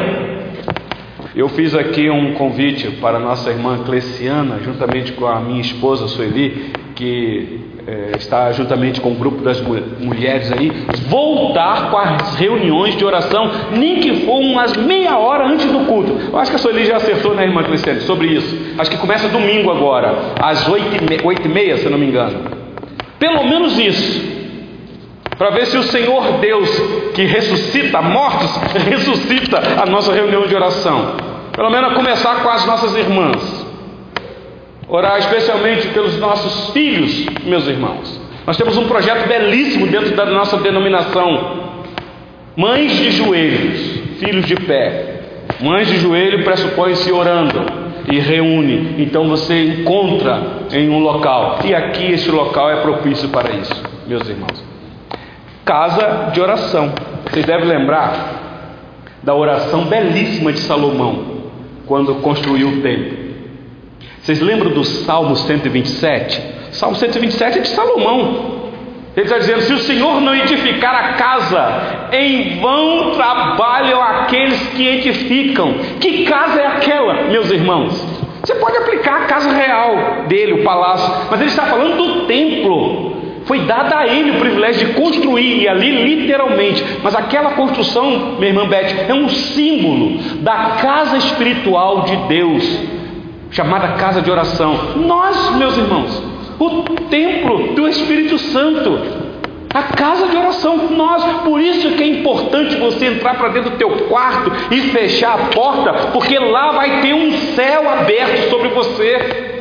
Eu fiz aqui um convite para nossa irmã Cleciana, juntamente com a minha esposa Sueli, que é, está juntamente com o grupo das mulheres aí, voltar com as reuniões de oração, nem que for umas meia hora antes do culto. Eu acho que a Sueli já acertou, né, irmã Cristiane, sobre isso. Acho que começa domingo agora, às oito e meia, se eu não me engano. Pelo menos isso. Para ver se o Senhor Deus, que ressuscita mortos, ressuscita a nossa reunião de oração. Pelo menos a começar com as nossas irmãs. Orar especialmente pelos nossos filhos, meus irmãos. Nós temos um projeto belíssimo dentro da nossa denominação. Mães de joelhos, filhos de pé. Mães de joelho pressupõe-se orando e reúne. Então você encontra em um local. E aqui este local é propício para isso, meus irmãos. Casa de oração. Vocês devem lembrar da oração belíssima de Salomão quando construiu o templo. Vocês lembram do Salmo 127? Salmo 127 é de Salomão. Ele está dizendo: se o Senhor não edificar a casa, em vão trabalham aqueles que edificam. Que casa é aquela, meus irmãos? Você pode aplicar a casa real dele, o palácio, mas ele está falando do templo. Foi dada a ele o privilégio de construir, ali literalmente, mas aquela construção, minha irmã Beth, é um símbolo da casa espiritual de Deus chamada casa de oração. Nós, meus irmãos, o templo do Espírito Santo, a casa de oração, nós, por isso que é importante você entrar para dentro do teu quarto e fechar a porta, porque lá vai ter um céu aberto sobre você.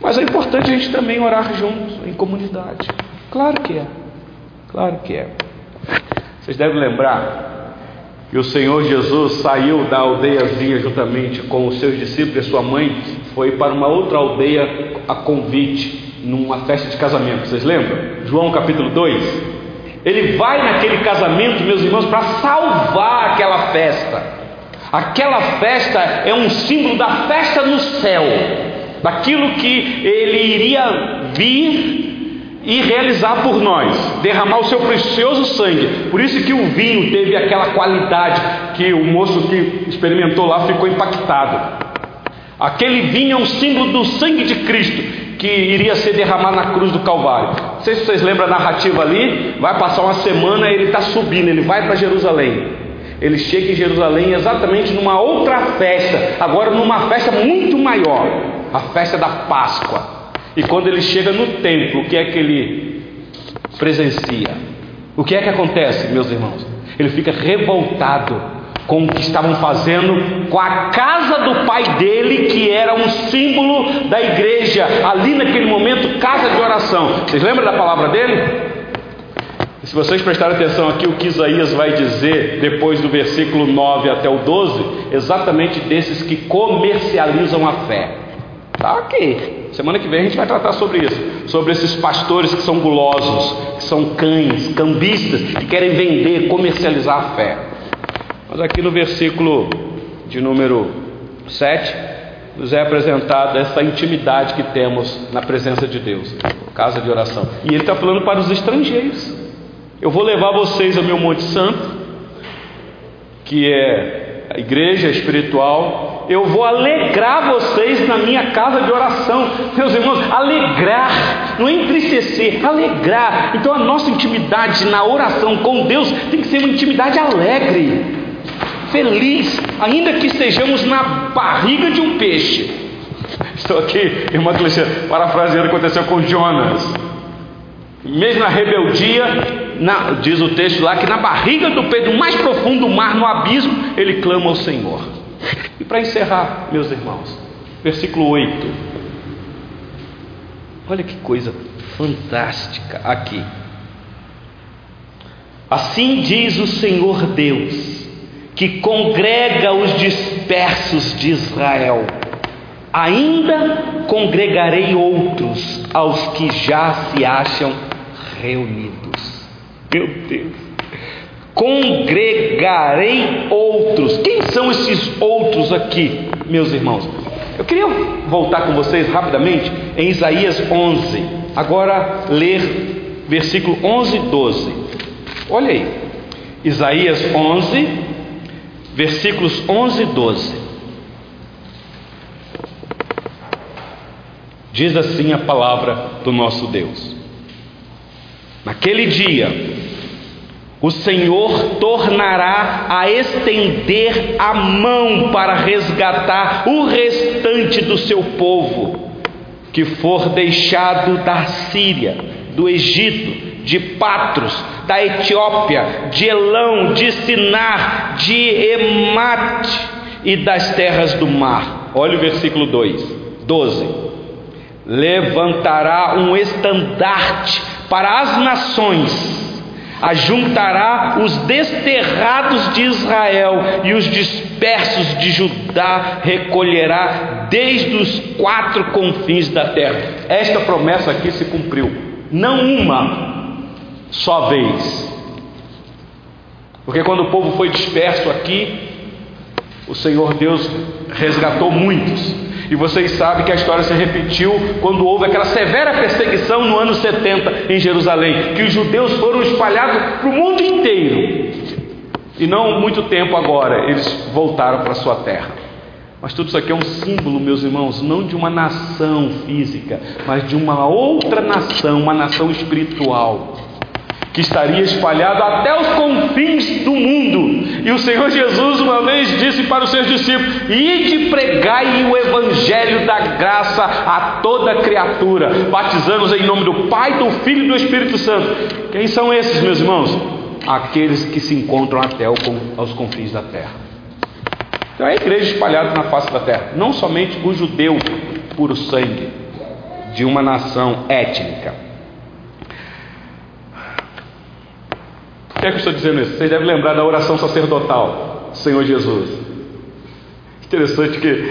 Mas é importante a gente também orar juntos, em comunidade. Claro que é. Claro que é. Vocês devem lembrar e o Senhor Jesus saiu da aldeiazinha juntamente com os seus discípulos e sua mãe, foi para uma outra aldeia a convite, numa festa de casamento. Vocês lembram? João capítulo 2. Ele vai naquele casamento, meus irmãos, para salvar aquela festa. Aquela festa é um símbolo da festa no céu, daquilo que ele iria vir e realizar por nós, derramar o seu precioso sangue. Por isso que o vinho teve aquela qualidade que o moço que experimentou lá ficou impactado. Aquele vinho é um símbolo do sangue de Cristo que iria ser derramado na cruz do Calvário. Não sei se vocês lembram a narrativa ali. Vai passar uma semana, ele está subindo, ele vai para Jerusalém. Ele chega em Jerusalém exatamente numa outra festa, agora numa festa muito maior, a festa da Páscoa. E quando ele chega no templo, o que é que ele presencia? O que é que acontece, meus irmãos? Ele fica revoltado com o que estavam fazendo com a casa do pai dele, que era um símbolo da igreja, ali naquele momento, casa de oração. Vocês lembram da palavra dele? Se vocês prestarem atenção aqui, o que Isaías vai dizer depois do versículo 9 até o 12, exatamente desses que comercializam a fé. Tá ok. Semana que vem a gente vai tratar sobre isso, sobre esses pastores que são gulosos, que são cães, cambistas, que querem vender, comercializar a fé. Mas aqui no versículo de número 7, nos é apresentada essa intimidade que temos na presença de Deus, casa de oração. E ele está falando para os estrangeiros: Eu vou levar vocês ao meu Monte Santo, que é a igreja espiritual, eu vou alegrar vocês na minha casa de oração. Meus irmãos, alegrar, não é entristecer, alegrar. Então a nossa intimidade na oração com Deus tem que ser uma intimidade alegre, feliz, ainda que estejamos na barriga de um peixe. Estou aqui, irmã Clecia, parafraseando o que aconteceu com Jonas. Mesmo na rebeldia, na, diz o texto lá que na barriga do do mais profundo mar, no abismo, ele clama ao Senhor. E para encerrar, meus irmãos, versículo 8. Olha que coisa fantástica aqui. Assim diz o Senhor Deus, que congrega os dispersos de Israel. Ainda congregarei outros aos que já se acham reunidos. Meu Deus congregarei outros. Quem são esses outros aqui, meus irmãos? Eu queria voltar com vocês rapidamente em Isaías 11. Agora ler versículo 11 e 12. Olha aí. Isaías 11, versículos 11 e 12. Diz assim a palavra do nosso Deus. Naquele dia, o Senhor tornará a estender a mão para resgatar o restante do seu povo, que for deixado da Síria, do Egito, de Patros, da Etiópia, de Elão, de Sinar, de Emate e das terras do mar. Olha o versículo 2, 12 levantará um estandarte para as nações, ajuntará os desterrados de Israel e os dispersos de Judá recolherá desde os quatro confins da terra. Esta promessa aqui se cumpriu, não uma só vez. Porque quando o povo foi disperso aqui, o Senhor Deus resgatou muitos. E vocês sabem que a história se repetiu quando houve aquela severa perseguição no ano 70 em Jerusalém, que os judeus foram espalhados para o mundo inteiro. E não muito tempo agora, eles voltaram para sua terra. Mas tudo isso aqui é um símbolo, meus irmãos, não de uma nação física, mas de uma outra nação, uma nação espiritual que estaria espalhado até os confins do mundo. E o Senhor Jesus uma vez disse para os seus discípulos: Ide pregai o evangelho da graça a toda criatura, batizando-os em nome do Pai, do Filho e do Espírito Santo. Quem são esses, meus irmãos? Aqueles que se encontram até os confins da terra. Então é a igreja espalhada na face da terra, não somente o judeu puro sangue de uma nação étnica Por que, é que eu estou dizendo isso? Vocês devem lembrar da oração sacerdotal, Senhor Jesus. Interessante que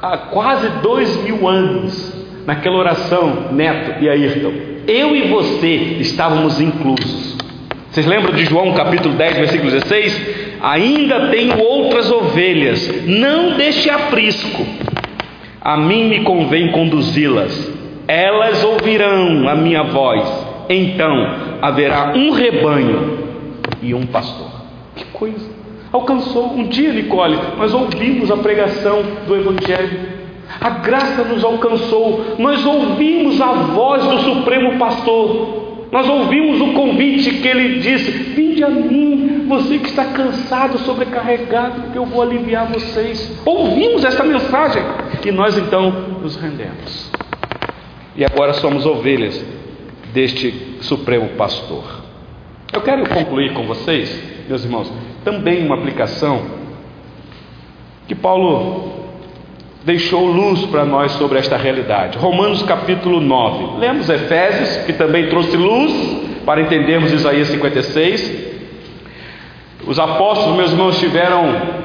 há quase dois mil anos, naquela oração, Neto e Ayrton, eu e você estávamos inclusos. Vocês lembram de João capítulo 10, versículo 16? Ainda tenho outras ovelhas, não deixe aprisco. A mim me convém conduzi-las, elas ouvirão a minha voz. Então haverá um rebanho e um pastor. Que coisa! Alcançou um dia, Nicole, nós ouvimos a pregação do Evangelho. A graça nos alcançou, nós ouvimos a voz do Supremo Pastor, nós ouvimos o convite que ele disse: Vinde a mim, você que está cansado, sobrecarregado, que eu vou aliviar vocês. Ouvimos essa mensagem e nós então nos rendemos. E agora somos ovelhas deste Supremo Pastor. Eu quero concluir com vocês, meus irmãos, também uma aplicação que Paulo deixou luz para nós sobre esta realidade. Romanos capítulo 9. Lemos Efésios, que também trouxe luz para entendermos Isaías 56. Os apóstolos, meus irmãos, tiveram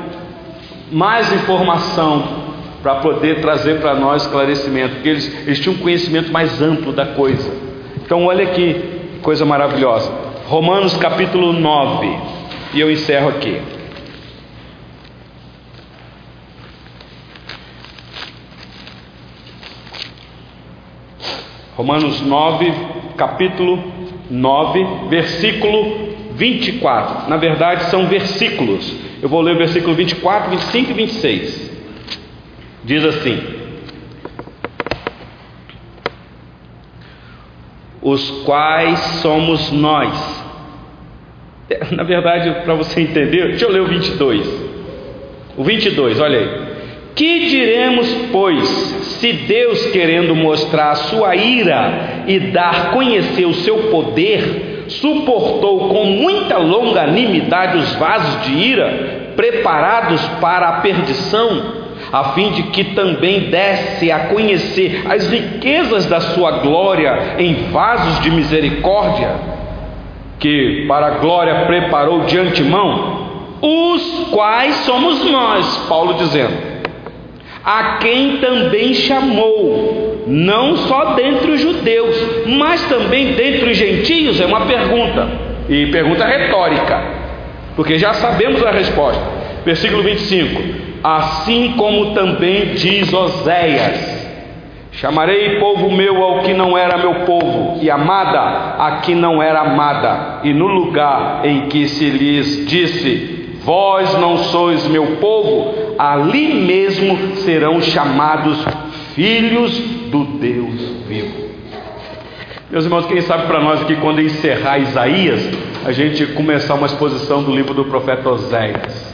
mais informação para poder trazer para nós esclarecimento, porque eles, eles tinham um conhecimento mais amplo da coisa. Então, olha que coisa maravilhosa. Romanos capítulo 9, e eu encerro aqui. Romanos 9, capítulo 9, versículo 24. Na verdade, são versículos. Eu vou ler o versículo 24, 25 e 26. Diz assim: os quais somos nós. Na verdade, para você entender, deixa eu ler o 22. O 22, olha aí. Que diremos, pois, se Deus, querendo mostrar a sua ira e dar conhecer o seu poder, suportou com muita longanimidade os vasos de ira, preparados para a perdição, a fim de que também desse a conhecer as riquezas da sua glória em vasos de misericórdia, que para a glória preparou de antemão, os quais somos nós, Paulo dizendo, a quem também chamou, não só dentre os judeus, mas também dentre os gentios, é uma pergunta, e pergunta retórica, porque já sabemos a resposta. Versículo 25: assim como também diz Oséias: Chamarei povo meu ao que não era meu povo, e amada a que não era amada, e no lugar em que se lhes disse: Vós não sois meu povo, ali mesmo serão chamados filhos do Deus vivo. Meus irmãos, quem sabe para nós aqui, quando encerrar Isaías, a gente começar uma exposição do livro do profeta Oséias.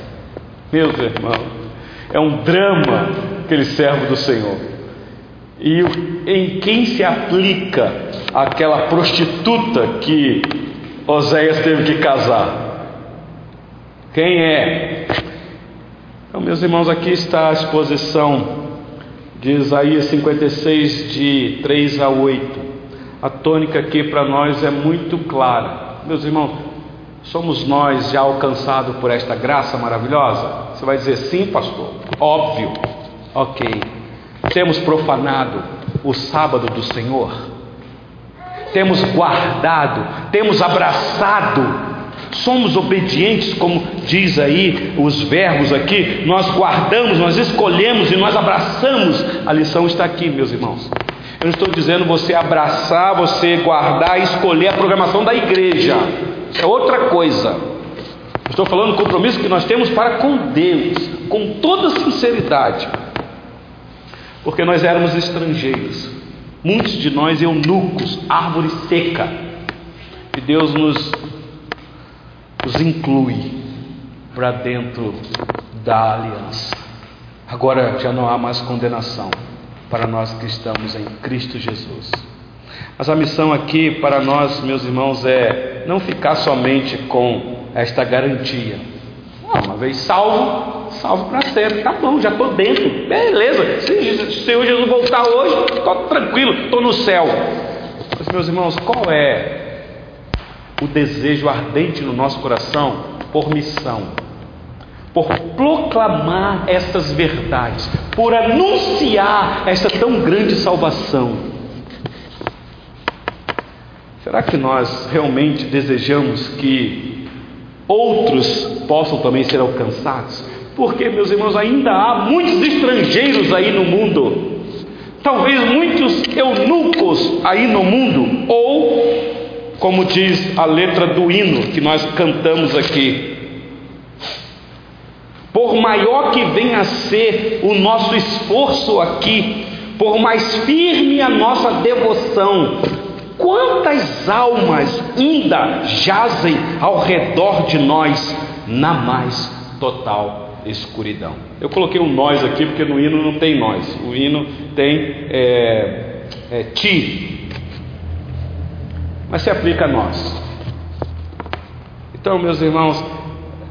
Meus irmãos, é um drama aquele servo do Senhor. E em quem se aplica aquela prostituta que Oséias teve que casar? Quem é? Então, meus irmãos, aqui está a exposição de Isaías 56, de 3 a 8. A tônica aqui para nós é muito clara. Meus irmãos, somos nós já alcançados por esta graça maravilhosa? Você vai dizer sim, pastor? Óbvio. Ok. Temos profanado o sábado do Senhor? Temos guardado, temos abraçado somos obedientes, como diz aí os verbos aqui, nós guardamos, nós escolhemos e nós abraçamos. A lição está aqui, meus irmãos. Eu não estou dizendo você abraçar, você guardar, escolher a programação da igreja. É outra coisa. estou falando do compromisso que nós temos para com Deus, com toda sinceridade. Porque nós éramos estrangeiros, muitos de nós eunucos, árvore seca. E Deus nos os inclui para dentro da aliança. Agora já não há mais condenação para nós que estamos em Cristo Jesus. Mas a missão aqui para nós, meus irmãos, é não ficar somente com esta garantia. uma vez salvo, salvo para sempre. Tá bom, já estou dentro. Beleza. Se o Senhor Jesus voltar hoje, estou tranquilo, estou no céu. Mas, meus irmãos, qual é o desejo ardente no nosso coração por missão, por proclamar estas verdades, por anunciar esta tão grande salvação. Será que nós realmente desejamos que outros possam também ser alcançados? Porque, meus irmãos, ainda há muitos estrangeiros aí no mundo, talvez muitos eunucos aí no mundo, ou como diz a letra do hino que nós cantamos aqui. Por maior que venha a ser o nosso esforço aqui, por mais firme a nossa devoção, quantas almas ainda jazem ao redor de nós na mais total escuridão? Eu coloquei um nós aqui porque no hino não tem nós, o hino tem é, é, ti, mas se aplica a nós. Então, meus irmãos,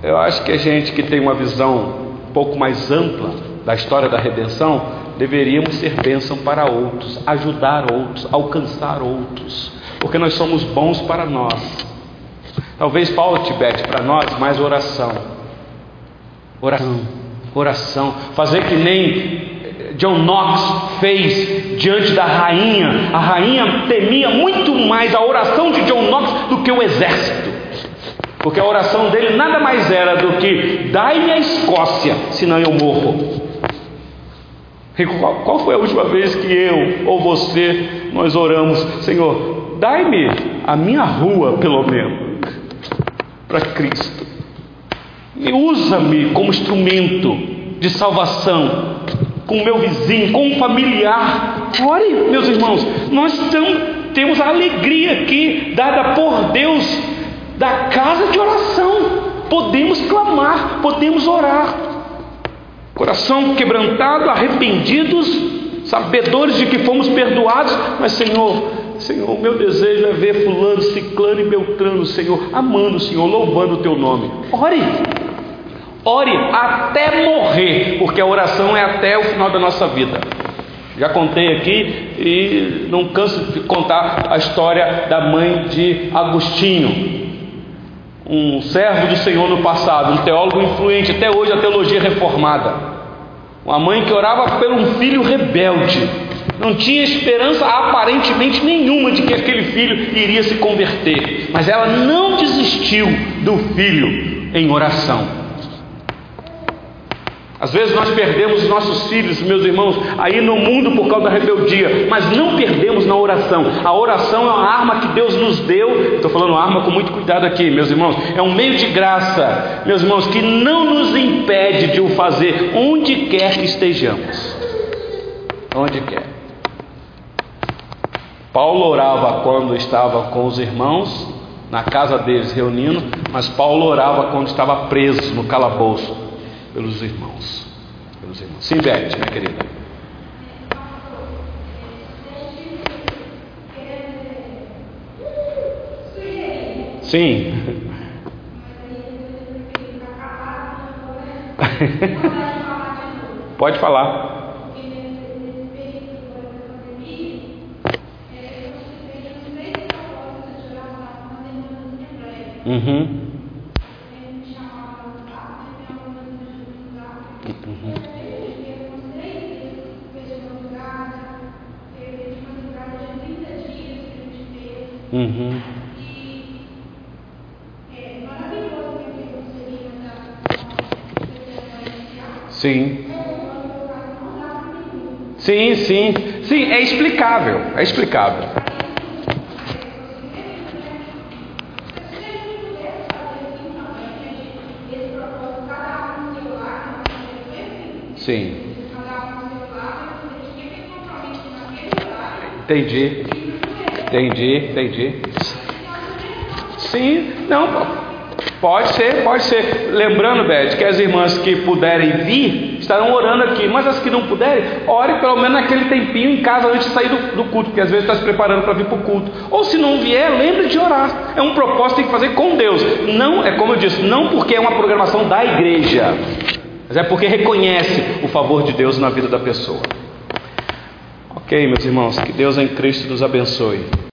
eu acho que a gente que tem uma visão um pouco mais ampla da história da redenção, deveríamos ser bênção para outros, ajudar outros, alcançar outros, porque nós somos bons para nós. Talvez Paulo tivesse para nós mais oração. Oração, oração, fazer que nem John Knox fez diante da rainha. A rainha temia muito mais a oração de John Knox do que o exército. Porque a oração dele nada mais era do que: dai-me a Escócia, senão eu morro. Qual, qual foi a última vez que eu ou você nós oramos, Senhor, dai-me a minha rua, pelo menos, para Cristo. Usa-me como instrumento de salvação com o meu vizinho, com um familiar. Ore, meus irmãos, nós temos a alegria aqui, dada por Deus, da casa de oração. Podemos clamar, podemos orar. Coração quebrantado, arrependidos, sabedores de que fomos perdoados, mas Senhor, Senhor, meu desejo é ver fulano, ciclano e beltrano, Senhor, amando o Senhor, louvando o teu nome. Ore, Ore até morrer, porque a oração é até o final da nossa vida. Já contei aqui e não canso de contar a história da mãe de Agostinho, um servo do Senhor no passado, um teólogo influente, até hoje a teologia reformada. Uma mãe que orava por um filho rebelde, não tinha esperança aparentemente nenhuma de que aquele filho iria se converter, mas ela não desistiu do filho em oração. Às vezes nós perdemos os nossos filhos, meus irmãos, aí no mundo por causa da rebeldia, mas não perdemos na oração. A oração é uma arma que Deus nos deu. Estou falando arma com muito cuidado aqui, meus irmãos. É um meio de graça, meus irmãos, que não nos impede de o fazer onde quer que estejamos. Onde quer. Paulo orava quando estava com os irmãos, na casa deles reunindo, mas Paulo orava quando estava preso no calabouço pelos irmãos. Pelos irmãos. Sim, Beth, minha querida. Sim. Pode falar. Uhum. Explicável. É explicável. Sim. Entendi. Entendi, entendi. Sim, não, Pode ser, pode ser. Lembrando, Beth, que as irmãs que puderem vir estarão orando aqui, mas as que não puderem, ore pelo menos naquele tempinho em casa antes de sair do, do culto, porque às vezes está se preparando para vir para o culto. Ou se não vier, lembre de orar. É um propósito que tem que fazer com Deus. Não, é como eu disse, não porque é uma programação da igreja, mas é porque reconhece o favor de Deus na vida da pessoa. Ok, meus irmãos, que Deus em Cristo nos abençoe.